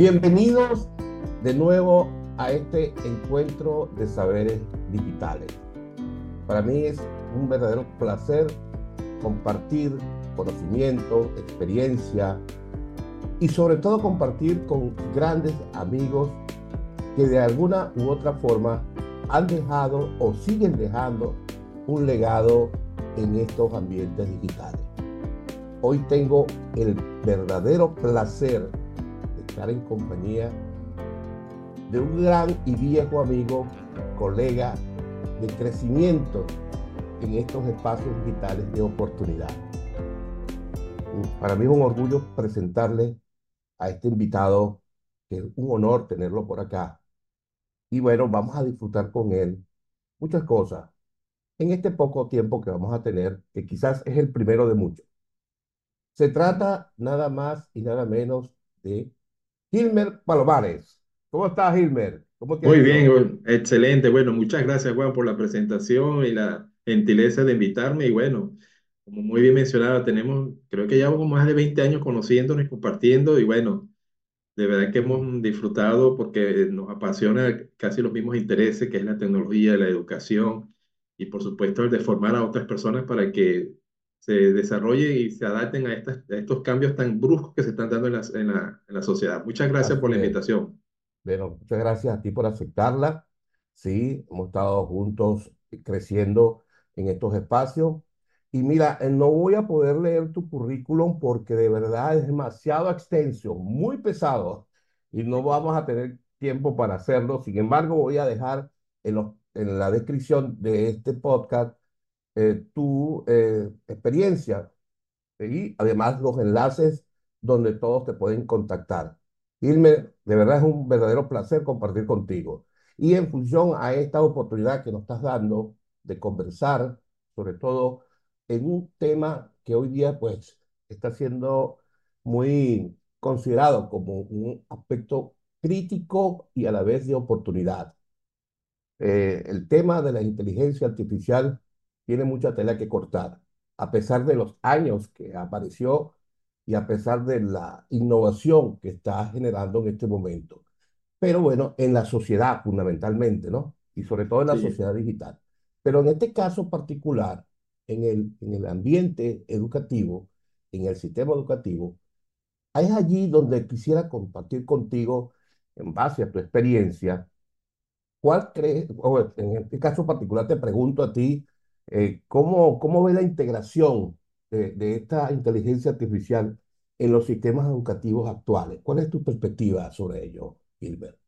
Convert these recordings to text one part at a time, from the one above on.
Bienvenidos de nuevo a este encuentro de saberes digitales. Para mí es un verdadero placer compartir conocimiento, experiencia y sobre todo compartir con grandes amigos que de alguna u otra forma han dejado o siguen dejando un legado en estos ambientes digitales. Hoy tengo el verdadero placer estar en compañía de un gran y viejo amigo, colega de crecimiento en estos espacios digitales de oportunidad. Para mí es un orgullo presentarle a este invitado, que es un honor tenerlo por acá. Y bueno, vamos a disfrutar con él muchas cosas en este poco tiempo que vamos a tener, que quizás es el primero de muchos. Se trata nada más y nada menos de Gilmer Palomares. ¿Cómo estás, Gilmer? ¿Cómo te Muy bien, excelente. Bueno, muchas gracias, Juan, por la presentación y la gentileza de invitarme. Y bueno, como muy bien mencionado, tenemos, creo que llevamos más de 20 años conociéndonos y compartiendo. Y bueno, de verdad que hemos disfrutado porque nos apasiona casi los mismos intereses, que es la tecnología, la educación y por supuesto el de formar a otras personas para que se desarrollen y se adapten a, estos cambios tan bruscos que se están dando en la, en la, en la sociedad. Muchas gracias por la invitación. Bueno, muchas gracias a ti por aceptarla. Sí, hemos estado juntos creciendo en estos espacios. Y mira, eh, no voy a poder leer tu currículum porque de verdad es demasiado extenso, muy pesado, y no vamos a tener tiempo para hacerlo. Sin embargo, voy a dejar en, en la descripción de este podcast eh, tu eh, experiencia y además los enlaces donde todos te pueden contactar. Irme, de verdad es un verdadero placer compartir contigo. Y en función a esta oportunidad que nos estás dando de conversar, sobre todo en un tema que hoy día pues está siendo muy considerado como un aspecto crítico y a la vez de oportunidad. Eh, el tema de la inteligencia artificial tiene mucha tela que cortar, a pesar de los años que apareció y a pesar de la innovación que está generando en este momento. Pero bueno, en la sociedad fundamentalmente, ¿no? Y sobre todo en la sociedad digital. Pero en este caso particular, en el, en el ambiente educativo, en el sistema educativo, es allí donde quisiera compartir contigo, en base a tu experiencia, ¿cuál crees, o en este caso particular te pregunto a ti, eh, ¿cómo, ¿cómo ve la integración de, de, esta inteligencia artificial en los sistemas educativos actuales? ¿Cuál es tu perspectiva sobre ello, Gilbert?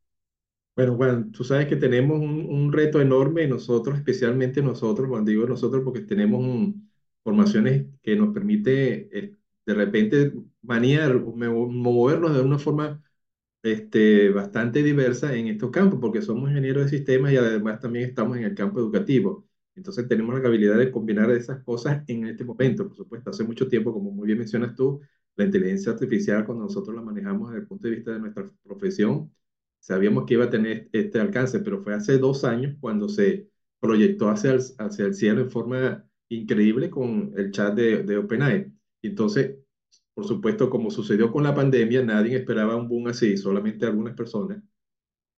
Bueno, bueno, tú sabes que tenemos un, un reto enorme nosotros, especialmente nosotros, cuando digo nosotros, porque tenemos formaciones que nos permite eh, de repente maniar, movernos de una forma este, bastante diversa en estos campos, porque somos ingenieros de sistemas y además también estamos en el campo educativo. Entonces tenemos la habilidad de combinar esas cosas en este momento. Por supuesto, hace mucho tiempo, como muy bien mencionas tú, la inteligencia artificial, cuando nosotros la manejamos desde el punto de vista de nuestra profesión, sabíamos que iba a tener este alcance, pero fue hace dos años cuando se proyectó hacia el, hacia el cielo en forma increíble con el chat de, de OpenAI. Entonces, por supuesto, como sucedió con la pandemia, nadie esperaba un boom así, solamente algunas personas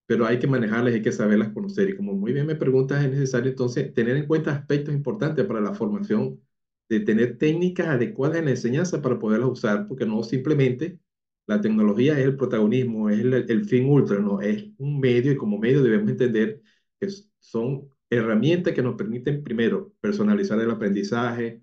pero hay que manejarlas, hay que saberlas conocer. Y como muy bien me preguntas, es necesario entonces tener en cuenta aspectos importantes para la formación, de tener técnicas adecuadas en la enseñanza para poderlas usar, porque no simplemente la tecnología es el protagonismo, es el, fin ultra, no, es un medio y como medio debemos entender que son herramientas que nos permiten, primero, personalizar el aprendizaje,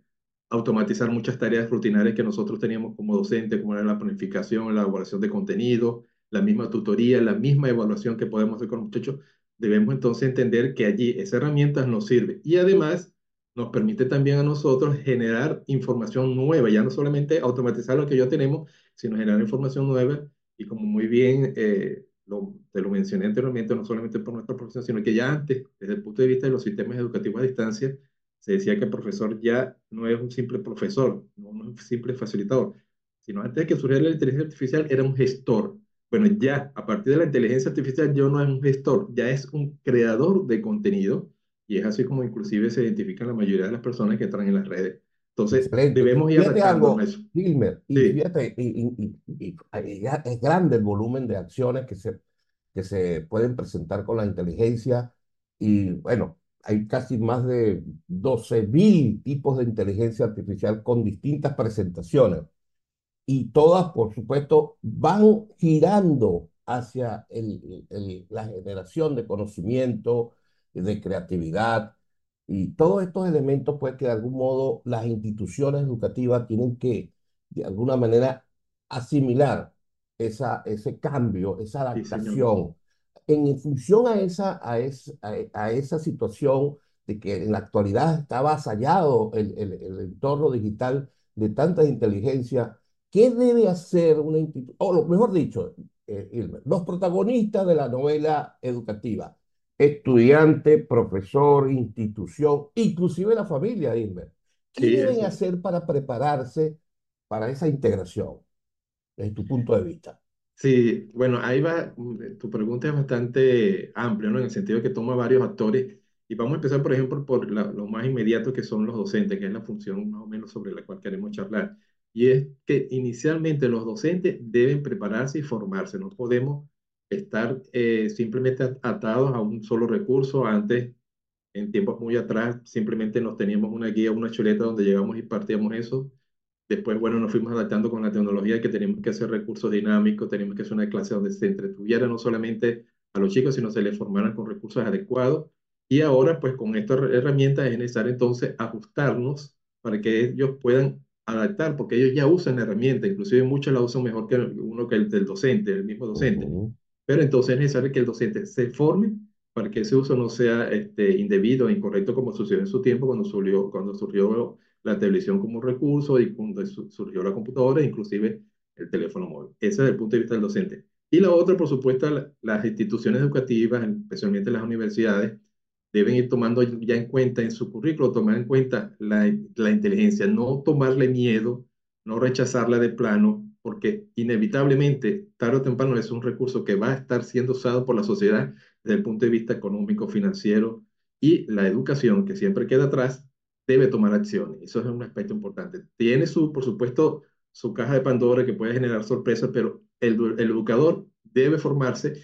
automatizar muchas tareas rutinarias que nosotros teníamos como docentes, como era la planificación, la elaboración de contenido, la misma tutoría, la misma evaluación que podemos hacer con los muchachos, debemos entonces entender que allí esa herramienta nos sirve. Y además nos permite también a nosotros generar información nueva, ya no solamente automatizar lo que ya tenemos, sino generar información nueva. Y como muy bien eh, lo, te lo mencioné anteriormente, no solamente por nuestra profesión, sino que ya antes, desde el punto de vista de los sistemas educativos a distancia, se decía que el profesor ya no es un simple profesor, no es un simple facilitador, sino antes de que surgiera la inteligencia artificial era un gestor, bueno, ya a partir de la inteligencia artificial yo no es un gestor, ya es un creador de contenido y es así como inclusive se identifican la mayoría de las personas que están en las redes. Entonces, Excelente. debemos ir algo, eso. Gilmer, y Sí, fíjate, y, y- y- es grande el volumen de acciones que se, que se pueden presentar con la inteligencia. Y bueno, hay casi más de doce mil tipos de inteligencia artificial con distintas presentaciones y todas, por supuesto, van girando hacia el- el- la generación de conocimiento, de creatividad, y todos estos elementos, pues, que de algún modo las instituciones educativas tienen que, de alguna manera, asimilar esa, ese cambio, esa sí, adaptación, en función a esa, a es- a, esa situación de que en la actualidad está avasallado el, el el entorno digital de tanta inteligencia ¿Qué debe hacer una institución? O lo mejor dicho, eh, los protagonistas de la novela educativa, estudiante, profesor, institución, inclusive la familia, Ilmer. ¿Qué Sí, deben es. hacer para prepararse para esa integración, desde tu punto de vista? Sí, bueno, ahí va, mm, tu pregunta es bastante amplia, ¿no? En el sentido de que toma varios actores. Y vamos a empezar, por ejemplo, por la- lo más inmediato que son los docentes, que es la función más o menos sobre la cual queremos charlar. Y es que inicialmente los docentes deben prepararse y formarse. No podemos estar eh, simplemente at- atados a un solo recurso. Antes, en tiempos muy atrás, simplemente nos teníamos una guía, una chuleta donde llegamos y partíamos eso Después, bueno, nos fuimos adaptando con la tecnología que teníamos que hacer recursos dinámicos, teníamos que hacer una clase donde se entretuviera no solamente a los chicos, sino se les formaran con recursos adecuados. Y ahora, pues con estas herramientas es necesario entonces ajustarnos para que ellos puedan adaptar, porque ellos ya usan la herramienta, inclusive muchos la usan mejor que uno que el del docente, el mismo docente. Ujú, Pero entonces es necesario que el docente se forme para que ese uso no sea este, indebido e incorrecto como sucedió en su tiempo cuando surgió, cuando surgió la televisión como un recurso y cuando su- surgió la computadora, inclusive el teléfono móvil. Ese es el punto de vista del docente. Y la otra, por supuesto, la- las instituciones educativas, especialmente las universidades, deben ir tomando ya en cuenta en su currículo, tomar en cuenta la, la inteligencia, no tomarle miedo, no rechazarla de plano, porque inevitablemente, tarde o temprano, es un recurso que va a estar siendo usado por la sociedad desde el punto de vista económico, financiero, y la educación, que siempre queda atrás, debe tomar acciones. Eso es un aspecto importante. Tiene su, por supuesto, su caja de Pandora que puede generar sorpresas, pero el, el educador debe formarse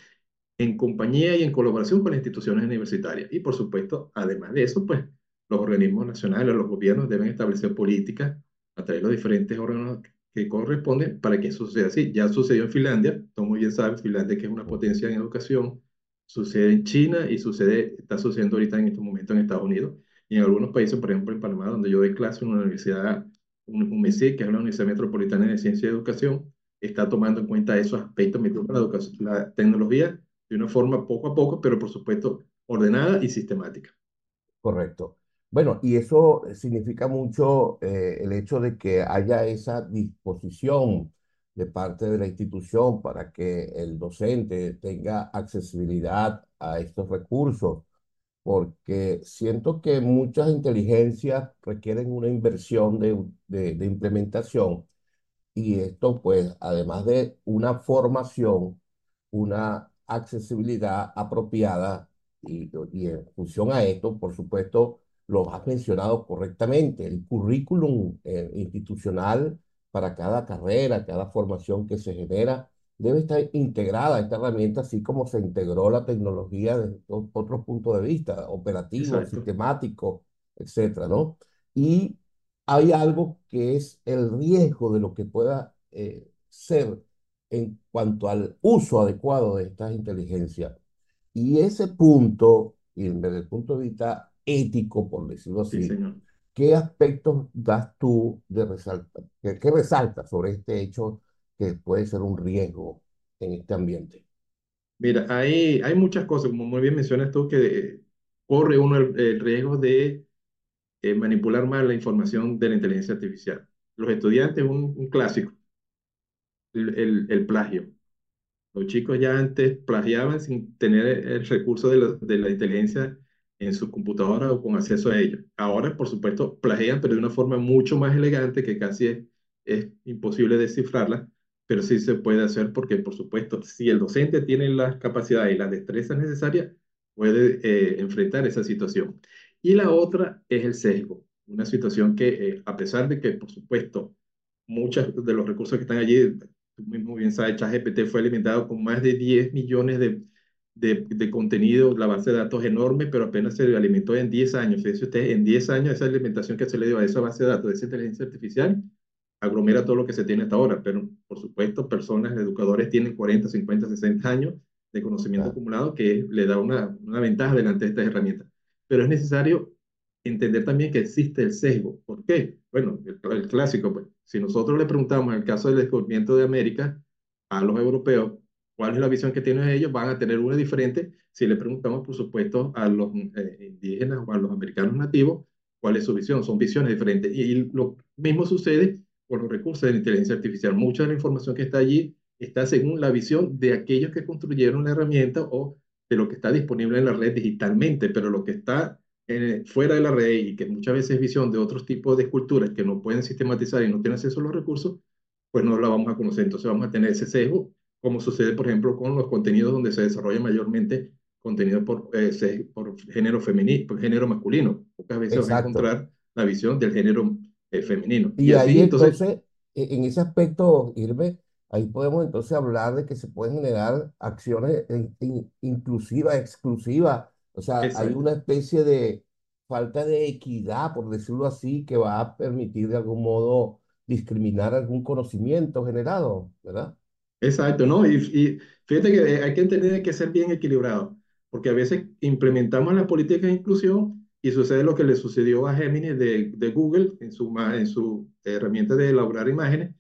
en compañía y en colaboración con las instituciones universitarias. Y por supuesto, además de eso, pues los organismos nacionales, los gobiernos deben establecer políticas a través de los diferentes órganos que corresponden para que eso suceda así. Ya sucedió en Finlandia, tú muy bien sabes, Finlandia que es una potencia en educación, sucede en China y sucede, está sucediendo ahorita en este momento en Estados Unidos y en algunos países, por ejemplo en Panamá, donde yo doy clase en una universidad, un, un MESI, que es la Universidad Metropolitana de Ciencia y Educación, está tomando en cuenta esos aspectos la, educación, la tecnología de una forma poco a poco, pero por supuesto ordenada y sistemática. Correcto. Bueno, y eso significa mucho eh, el hecho de que haya esa disposición de parte de la institución para que el docente tenga accesibilidad a estos recursos, porque siento que muchas inteligencias requieren una inversión de, de, de implementación y esto, pues, además de una formación, una accesibilidad apropiada y, y en función a esto, por supuesto, lo has mencionado correctamente, el currículum eh, institucional para cada carrera, cada formación que se genera, debe estar integrada esta herramienta, así como se integró la tecnología desde otros puntos de vista, operativo, Exacto. sistemático, etcétera, ¿no? Y hay algo que es el riesgo de lo que pueda eh, ser en cuanto al uso adecuado de estas inteligencias. Y ese punto, y desde el punto de vista ético, por decirlo Sí, así, señor. ¿qué aspectos das tú de resalta, qué, qué resaltas sobre este hecho que puede ser un riesgo en este ambiente? Mira, hay, hay muchas cosas, como muy bien mencionas tú, que corre uno el, el riesgo de eh, manipular mal la información de la inteligencia artificial. Los estudiantes, un, un clásico, el, el, plagio. Los chicos ya antes plagiaban sin tener el recurso de la, de la inteligencia en su computadora o con acceso a ello. Ahora, por supuesto, plagian, pero de una forma mucho más elegante que casi es, es imposible descifrarla, pero sí se puede hacer porque, por supuesto, si el docente tiene las capacidades y las destrezas necesarias, puede eh, enfrentar esa situación. Y la otra es el sesgo. una situación que, eh, a pesar de que, por supuesto, muchos de los recursos que están allí, tú mismo bien sabes, ChatGPT fue alimentado con más de 10 millones de, de, de contenido, la base de datos enorme, pero apenas se alimentó en 10 años. Fíjese usted, en 10 años esa alimentación que se le dio a esa base de datos, de esa inteligencia artificial, aglomera todo lo que se tiene hasta ahora, pero por supuesto, personas, educadores tienen 40, 50, 60 años de conocimiento Claro. acumulado que le da una, una ventaja delante de estas herramientas. Pero es necesario entender también que existe el sesgo. ¿Por qué? Bueno, el, el clásico, pues, si nosotros le preguntamos en el caso del descubrimiento de América a los europeos, ¿cuál es la visión que tienen ellos? Van a tener una diferente si le preguntamos, por supuesto, a los eh, indígenas o a los americanos nativos, ¿cuál es su visión? Son visiones diferentes. Y, y lo mismo sucede con los recursos de la inteligencia artificial. Mucha de la información que está allí está según la visión de aquellos que construyeron la herramienta o de lo que está disponible en la red digitalmente, pero lo que está eh, fuera de la red y que muchas veces es visión de otros tipos de esculturas que no pueden sistematizar y no tienen acceso a los recursos, pues no la vamos a conocer. Entonces vamos a tener ese sesgo, como sucede, por ejemplo, con los contenidos donde se desarrolla mayormente contenido por, eh, por género femenino, por género masculino. Pocas veces vas a Exacto. encontrar la visión del género eh, femenino. Y Y así, ahí entonces, entonces, e- en ese aspecto, Irve, ahí podemos entonces hablar de que se pueden generar acciones in- in- inclusivas, exclusivas. O sea, hay exacto. una especie de falta de equidad, por decirlo así, que va a permitir de algún modo discriminar algún conocimiento generado, ¿verdad? Exacto, ¿no? Y, y fíjate que eh, hay que entender que ser bien equilibrado, porque a veces implementamos las políticas de inclusión y sucede lo que le sucedió a Gemini de, de Google en su, en su herramienta de elaborar imágenes,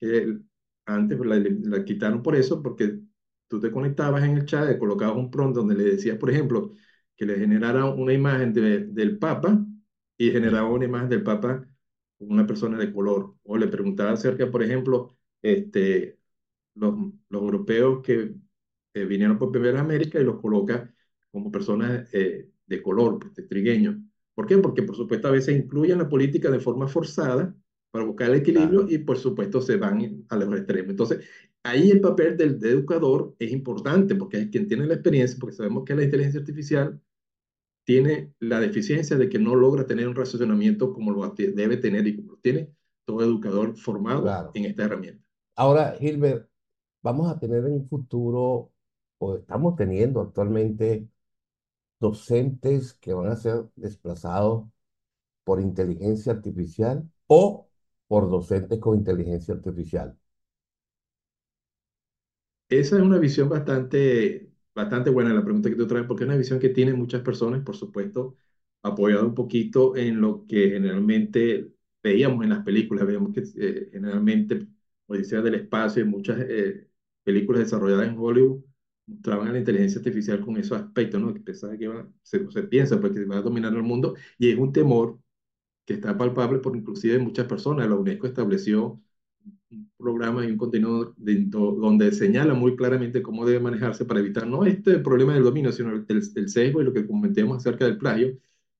que antes la, la quitaron por eso, porque tú te conectabas en el chat, colocabas un prompt donde le decías, por ejemplo, que le generara una imagen de- del Papa y generaba una imagen del Papa con una persona de color, o le preguntaba acerca, por ejemplo, este los, los europeos que eh, vinieron por primera vez a América y los coloca como personas eh, de color, pues, de trigueños. ¿Por qué? Porque por supuesto a veces incluyen la política de forma forzada para buscar el equilibrio Claro, y por supuesto se van a los extremos. Entonces, ahí el papel del, del educador es importante porque es quien tiene la experiencia, porque sabemos que la inteligencia artificial tiene la deficiencia de que no logra tener un racionamiento como lo debe tener y como lo tiene todo educador formado claro. en esta herramienta. Ahora, Gilbert, vamos a tener en un futuro, o estamos teniendo actualmente, docentes que van a ser desplazados por inteligencia artificial o por docentes con inteligencia artificial. Esa es una visión bastante, bastante buena, la pregunta que tú traes, porque es una visión que tienen muchas personas, por supuesto, apoyada un poquito en lo que generalmente veíamos en las películas. Veíamos que eh, generalmente Odisea del Espacio y muchas eh, películas desarrolladas en Hollywood mostraban a la inteligencia artificial con esos aspectos, ¿no? Que pensaba que se, se piensa pues, que va a dominar el mundo y es un temor que está palpable por inclusive muchas personas. La UNESCO estableció un programa y un contenido de- do- donde señala muy claramente cómo debe manejarse para evitar no este problema del dominio, sino el, el, sesgo y lo que comentemos acerca del plagio,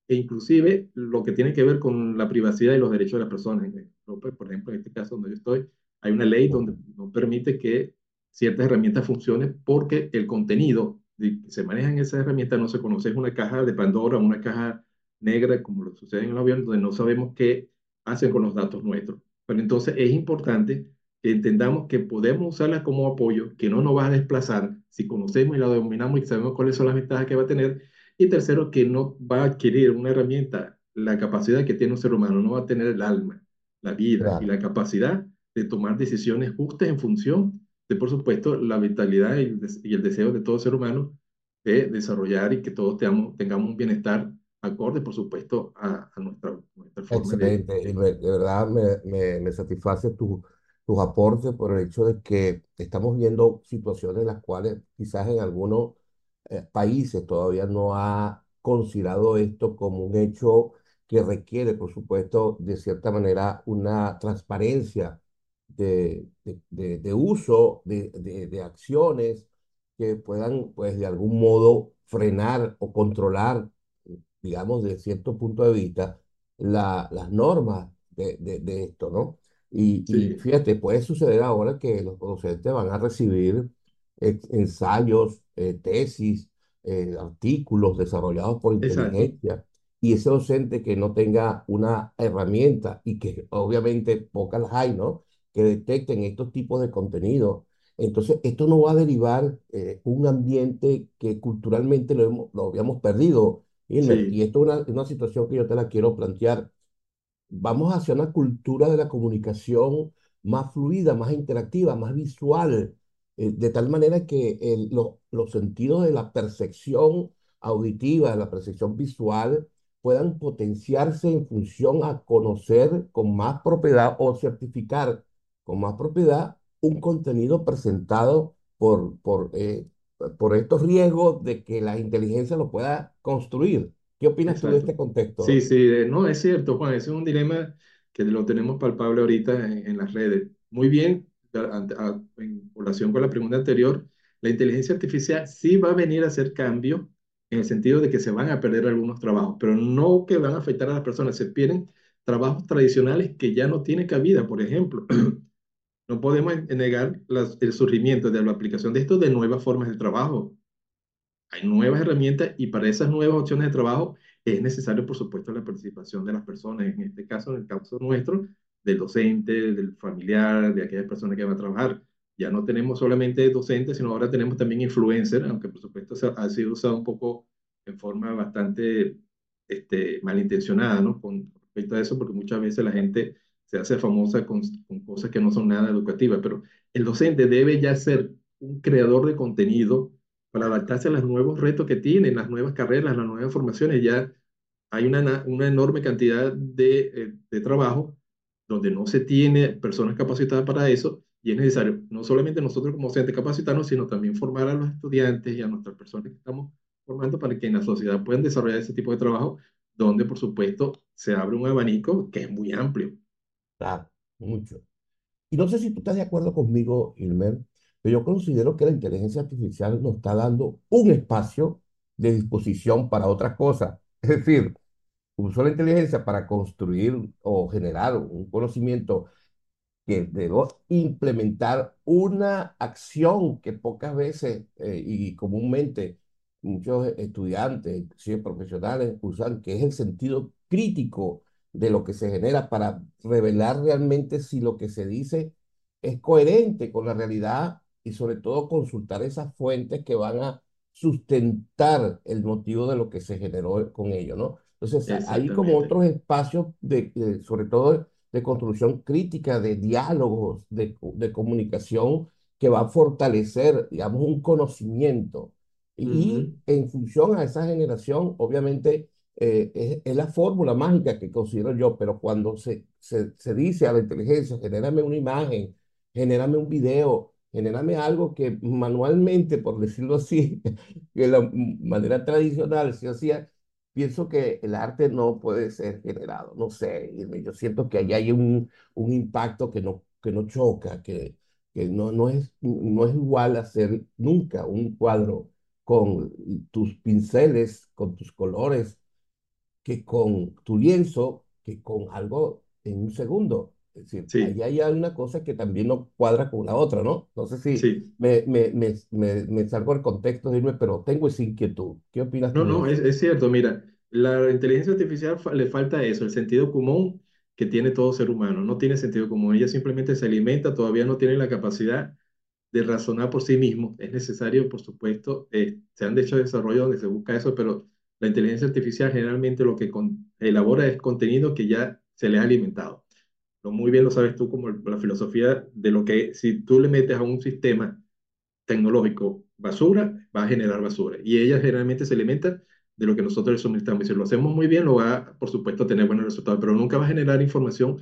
e inclusive lo que tiene que ver con la privacidad y los derechos de las personas. En Europa, por ejemplo, en este caso donde yo estoy, hay una ley donde no permite que ciertas herramientas funcionen porque el contenido de- que se maneja en esas herramientas no se conoce. Es una caja de Pandora, una caja negra, como lo sucede en el avión, donde no sabemos qué hacen con los datos nuestros. Pero entonces es importante que entendamos que podemos usarla como apoyo, que no nos va a desplazar si conocemos y la dominamos y sabemos cuáles son las ventajas que va a tener. Y tercero, que no va a adquirir una herramienta, la capacidad que tiene un ser humano, no va a tener el alma, la vida y la capacidad de tomar decisiones justas en función de, por supuesto, la vitalidad y el, des y el deseo de todo ser humano de desarrollar y que todos tengamos, tengamos un bienestar acorde, por supuesto, a, a nuestra, nuestra forma de, excelente. Y de... me- de verdad me, me, me satisface tu- tus aportes por el hecho de que estamos viendo situaciones en las cuales quizás en algunos eh, países todavía no ha considerado esto como un hecho que requiere, por supuesto, de cierta manera una transparencia de, de, de- de uso de, de, de acciones que puedan, pues, de algún modo frenar o controlar, digamos, de cierto punto de vista, la- las normas de, de, de esto, ¿no? Y, y Sí, fíjate, puede suceder ahora que los docentes van a recibir ensayos, eh, tesis, eh, artículos desarrollados por exacto. inteligencia. y ese docente que no tenga una herramienta y que obviamente pocas las hay, ¿no? Que detecten estos tipos de contenido. Entonces, esto no va a derivar eh, un ambiente que culturalmente lo, hemos- lo habíamos perdido, Ilmer. Y esto es una, una situación que yo te la quiero plantear vamos hacia una cultura de la comunicación más fluida, más interactiva, más visual, eh, de tal manera que el- lo- los sentidos de la percepción auditiva, de la percepción visual, puedan potenciarse en función a conocer con más propiedad o certificar con más propiedad un contenido presentado por, por, eh, por estos riesgos de que la inteligencia lo pueda construir. ¿Qué opinas tú de exacto. este Sí, contexto? sí, eh, no, es cierto, Juan, ese es un dilema que lo tenemos palpable ahorita en, en las redes. Muy bien, a- ante- a- en relación con la pregunta anterior, la inteligencia artificial sí va a venir a hacer cambios en el sentido de que se van a perder algunos trabajos, pero no que van a afectar a las personas, se pierden trabajos tradicionales que ya no tienen cabida, por ejemplo. No podemos negar el surgimiento de la aplicación de esto de nuevas formas de trabajo. Hay nuevas herramientas y para esas nuevas opciones de trabajo es necesario, por supuesto, la participación de las personas. En este caso, en el caso nuestro, del docente, del familiar, de aquellas personas que van a trabajar. Ya no tenemos solamente docentes, sino ahora tenemos también influencers, aunque por supuesto ha sido usado un poco en forma bastante este, malintencionada, ¿no? Con respecto a eso, porque muchas veces la gente se hace famosa con, con cosas que no son nada educativas, pero el docente debe ya ser un creador de contenido para adaptarse a los nuevos retos que tienen, las nuevas carreras, las nuevas formaciones. Ya hay una, una enorme cantidad de, eh, de trabajo donde no se tiene personas capacitadas para eso y es necesario no solamente nosotros como docentes capacitarnos, sino también formar a los estudiantes y a nuestras personas que estamos formando para que en la sociedad puedan desarrollar ese tipo de trabajo, donde por supuesto se abre un abanico que es muy amplio. Mucho. Y no sé si tú estás de acuerdo conmigo, Ilmer, pero yo considero que la inteligencia artificial nos está dando un espacio de disposición para otras cosas. Es decir, usó la inteligencia para construir o generar un conocimiento que debo implementar una acción que pocas veces eh, y comúnmente muchos estudiantes, inclusive profesionales, usan, que es el sentido crítico de lo que se genera para revelar realmente si lo que se dice es coherente con la realidad y sobre todo consultar esas fuentes que van a sustentar el motivo de lo que se generó con ello, ¿no? Entonces, hay como otros espacios de, de- sobre todo de construcción crítica, de diálogos, de, de comunicación que va a fortalecer, digamos, un conocimiento. Y en función a esa generación, obviamente, eh, es, es la fórmula mágica que considero yo, pero cuando se, se, se dice a la inteligencia, genérame una imagen, genérame un video, genérame algo que manualmente, por decirlo así, de la manera tradicional se hacía, pienso que el arte no puede ser generado, no sé, yo siento que ahí hay un, un impacto que no, que no choca, que, que no, no es, no es igual hacer nunca un cuadro con tus pinceles, con tus colores, que con tu lienzo, que con algo en un segundo. Es decir, ahí Sí, hay una cosa que también no cuadra con la otra, ¿no? No sé si sí. me, me, me, me, salgo del contexto de irme, pero tengo esa inquietud. ¿Qué opinas No, tú de no, es, es cierto. Mira, la inteligencia artificial fa- le falta eso, el sentido común que tiene todo ser humano. No tiene sentido común. Ella simplemente se alimenta, todavía no tiene la capacidad de razonar por sí mismo. Es necesario, por supuesto, eh, se han hecho desarrollos donde se busca eso, pero la inteligencia artificial generalmente lo que con- elabora es contenido que ya se le ha alimentado. Lo muy bien lo sabes tú como la filosofía de lo que si tú le metes a un sistema tecnológico basura, va a generar basura. Y ella generalmente se alimenta de lo que nosotros le suministramos. Y lo hacemos muy bien, lo va, por supuesto, a tener buenos resultados, pero nunca va a generar información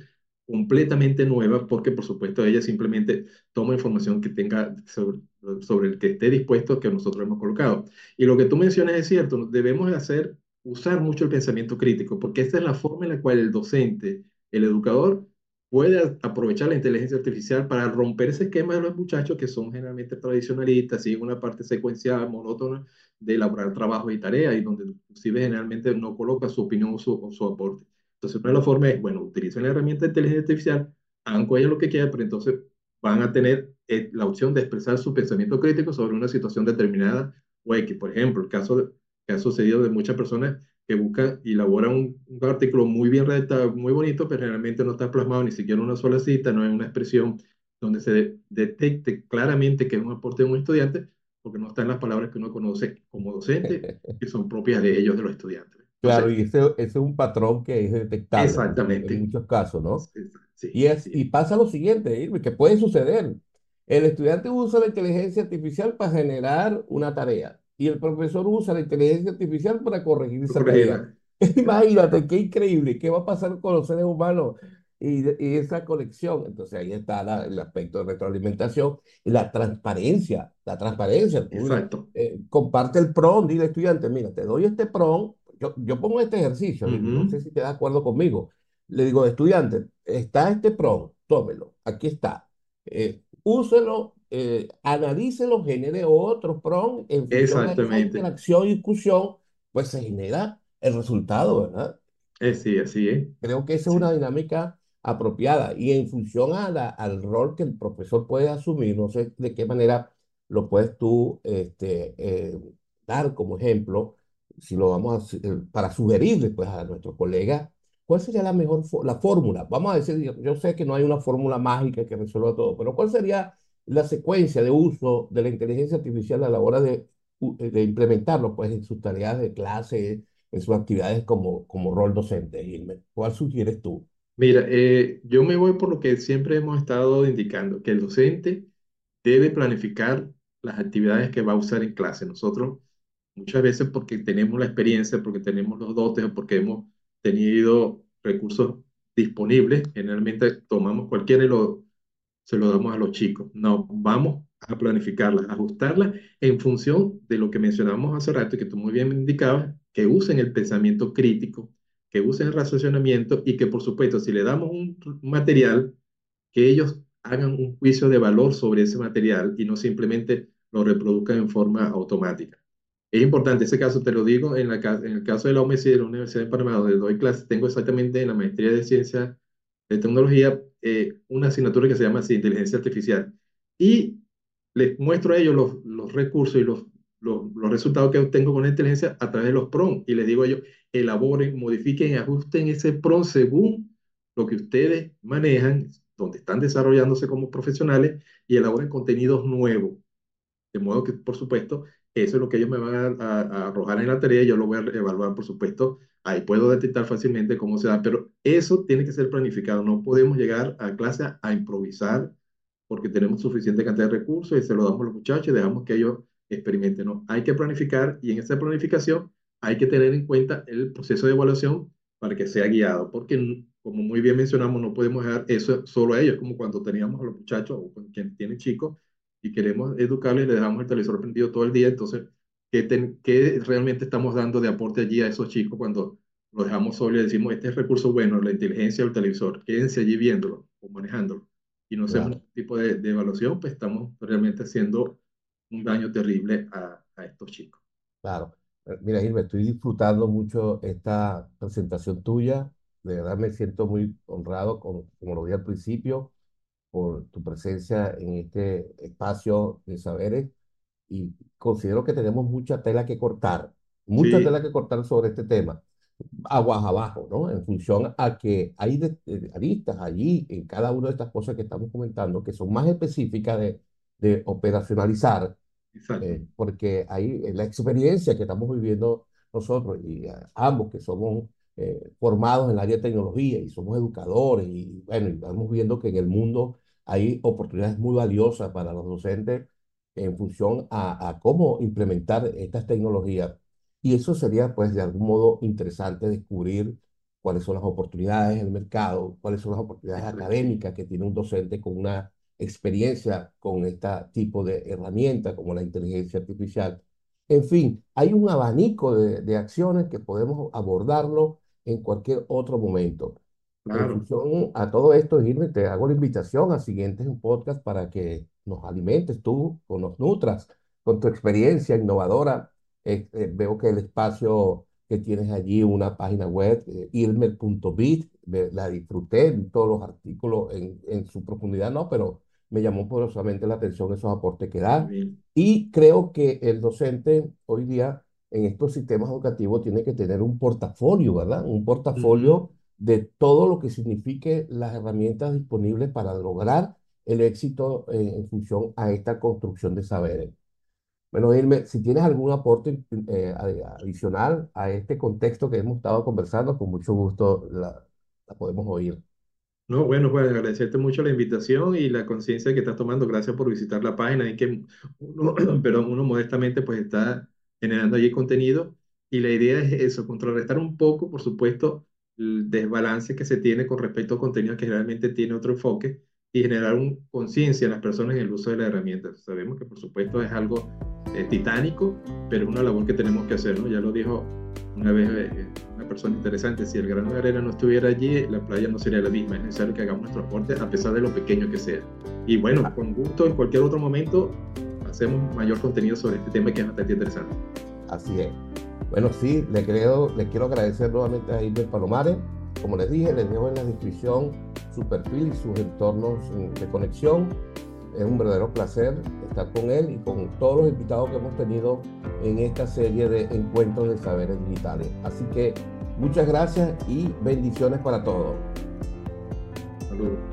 completamente nueva porque, por supuesto, ella simplemente toma información que tenga sobre, sobre el que esté dispuesto que nosotros hemos colocado. Y lo que tú mencionas es cierto, debemos hacer, usar mucho el pensamiento crítico, porque esta es la forma en la cual el docente, el educador, puede aprovechar la inteligencia artificial para romper ese esquema de los muchachos que son generalmente tradicionalistas, siguen una parte secuencial, monótona de elaborar trabajos y tareas, y donde inclusive generalmente no coloca su opinión o su, o su aporte. Entonces, una de las formas es, bueno, utilicen la herramienta de inteligencia artificial, hagan con ella lo que quieran, pero entonces van a tener eh, la opción de expresar su pensamiento crítico sobre una situación determinada o X. Por ejemplo, el caso que ha sucedido de muchas personas que busca y elabora un, un artículo muy bien redactado, muy bonito, pero generalmente no está plasmado ni siquiera en una sola cita, no es una expresión donde se detecte claramente que es un aporte de un estudiante, porque no están las palabras que uno conoce como docente, que son propias de ellos, de los estudiantes. Claro, y ese, ese es un patrón que es detectable en, en exactamente. muchos casos, ¿no? Sí, Y, es, sí, y pasa lo siguiente, que puede suceder. El estudiante usa la inteligencia artificial para generar una tarea y el profesor usa la inteligencia artificial para corregir esa tarea. Imagínate qué increíble, qué va a pasar con los seres humanos y, y esa conexión. Entonces ahí está la- el aspecto de retroalimentación y la transparencia. La transparencia. Exacto. eh, comparte el PROM, dile estudiante, mira, te doy este PROM. Yo, yo pongo este ejercicio, Irving, no sé si te das de acuerdo conmigo. Le digo, estudiante, está este PROM, tómelo, aquí está. Eh, úselo, eh, analícelo, genere otro PROM en función Exactamente. interacción y discusión, pues se genera el resultado, ¿verdad? Eh, sí, así es. Creo que esa es una dinámica apropiada y en función a la- al rol que el profesor puede asumir, no sé de qué manera lo puedes tú este, eh, dar como ejemplo, si lo vamos a, eh, para sugerirle pues, a nuestros colegas cuál sería la mejor la fórmula. Vamos a decir, yo, yo sé que no hay una fórmula mágica que resuelva todo, pero ¿cuál sería la secuencia de uso de la inteligencia artificial a la hora de, u- de implementarlo pues, en sus tareas de clase? en sus actividades como, como rol docente, Gilmer. ¿Cuál sugieres tú? Mira, eh, yo me voy por lo que siempre hemos estado indicando, que el docente debe planificar las actividades que va a usar en clase. Nosotros muchas veces porque tenemos la experiencia, porque tenemos los dotes porque hemos tenido recursos disponibles, generalmente tomamos cualquiera y lo, se lo damos a los chicos. No, vamos a planificarlas, ajustarlas en función de lo que mencionábamos hace rato y que tú muy bien indicabas, que usen el pensamiento crítico, que usen el racionamiento y que por supuesto si le damos un material, que ellos hagan un juicio de valor sobre ese material y no simplemente lo reproduzcan en forma automática. Es importante, ese caso te lo digo, en, la, en el caso de la UMC, de la Universidad de Panamá, donde doy clases, tengo exactamente en la maestría de ciencia de tecnología eh, una asignatura que se llama así, inteligencia artificial. Y les muestro a ellos los, los recursos y los, los, los, resultados que obtengo con la inteligencia a través de los PROM. Y les digo a ellos, elaboren, modifiquen, ajusten ese PROM según lo que ustedes manejan, donde están desarrollándose como profesionales y elaboren contenidos nuevos. De modo que, por supuesto, eso es lo que ellos me van a, arrojar en la tarea y yo lo voy a evaluar, por supuesto. Ahí puedo detectar fácilmente cómo se da, pero eso tiene que ser planificado. No podemos llegar a clase a, improvisar porque tenemos suficiente cantidad de recursos y se lo damos a los muchachos y dejamos que ellos experimenten. No, hay que planificar y en esa planificación hay que tener en cuenta el proceso de evaluación para que sea guiado, porque como muy bien mencionamos, no podemos dejar eso solo a ellos, como cuando teníamos a los muchachos o quienes tienen chicos y queremos educarles y le dejamos el televisor prendido todo el día, entonces, ¿qué, ten, ¿qué, realmente estamos dando de aporte allí a esos chicos cuando lo dejamos solo y decimos, este es recurso bueno, la inteligencia o el televisor, quédense allí viéndolo o manejándolo y no hacemos ningún tipo de, de, evaluación, pues estamos realmente haciendo un daño terrible a, a estos chicos. claro. Eh, Mira, Gilmer, estoy disfrutando mucho esta presentación tuya. De verdad me siento muy honrado, con, como lo dije al principio, por tu presencia en este espacio de saberes y considero que tenemos mucha tela que cortar, mucha tela Sí, que cortar sobre este tema. aguas abajo, ¿no? En función a que hay de- de aristas allí en cada una de estas cosas que estamos comentando que son más específicas de, de operacionalizar, eh, porque ahí eh, la experiencia que estamos viviendo nosotros y eh, ambos que somos eh, formados en el área de tecnología y somos educadores y bueno, y estamos viendo que en el mundo hay oportunidades muy valiosas para los docentes en función a, a cómo implementar estas tecnologías. Y eso sería, pues, de algún modo interesante descubrir cuáles son las oportunidades en el mercado, cuáles son las oportunidades académicas que tiene un docente con una experiencia con este tipo de herramientas como la inteligencia artificial. En fin, hay un abanico de, de acciones que podemos abordarlo en cualquier otro momento. En Claro, función a todo esto, Gilme, te hago la invitación a siguientes un podcast para que nos alimentes tú o nos nutras con tu experiencia innovadora. Eh, eh, veo que el espacio que tienes allí, una página web, eh, ilmer.bit, me- la disfruté, todos los artículos en, en su profundidad, no, pero me llamó poderosamente la atención esos aportes que da. Y creo que el docente hoy día en estos sistemas educativos tiene que tener un portafolio, ¿verdad? Un portafolio de todo lo que signifique las herramientas disponibles para lograr el éxito eh, en función a esta construcción de saberes. Bueno, Irme, si tienes algún aporte eh, adicional a este contexto que hemos estado conversando, con mucho gusto la, la podemos oír. No, bueno, pues agradecerte mucho la invitación y la conciencia que estás tomando. Gracias por visitar la página y que uno, perdón, uno modestamente pues está generando allí contenido y la idea es eso, contrarrestar un poco, por supuesto, el desbalance que se tiene con respecto a contenido que realmente tiene otro enfoque y generar un conciencia en las personas en el uso de la herramienta. Sabemos que por supuesto es algo eh, titánico, pero es una labor que tenemos que hacer, ¿no? Ya lo dijo una vez eh, una persona interesante, si el grano de arena no estuviera allí, la playa no sería la misma, es necesario que hagamos nuestro aporte a pesar de lo pequeño que sea. Y bueno, con gusto en cualquier otro momento hacemos mayor contenido sobre este tema que es bastante interesante. Así es. Bueno, sí, le, creo, le quiero agradecer nuevamente a Iber Palomares. Como les dije, les dejo en la descripción su perfil y sus entornos de conexión. Es un verdadero placer estar con él y con todos los invitados que hemos tenido en esta serie de encuentros de saberes digitales. Así que muchas gracias y bendiciones para todos. Saludos.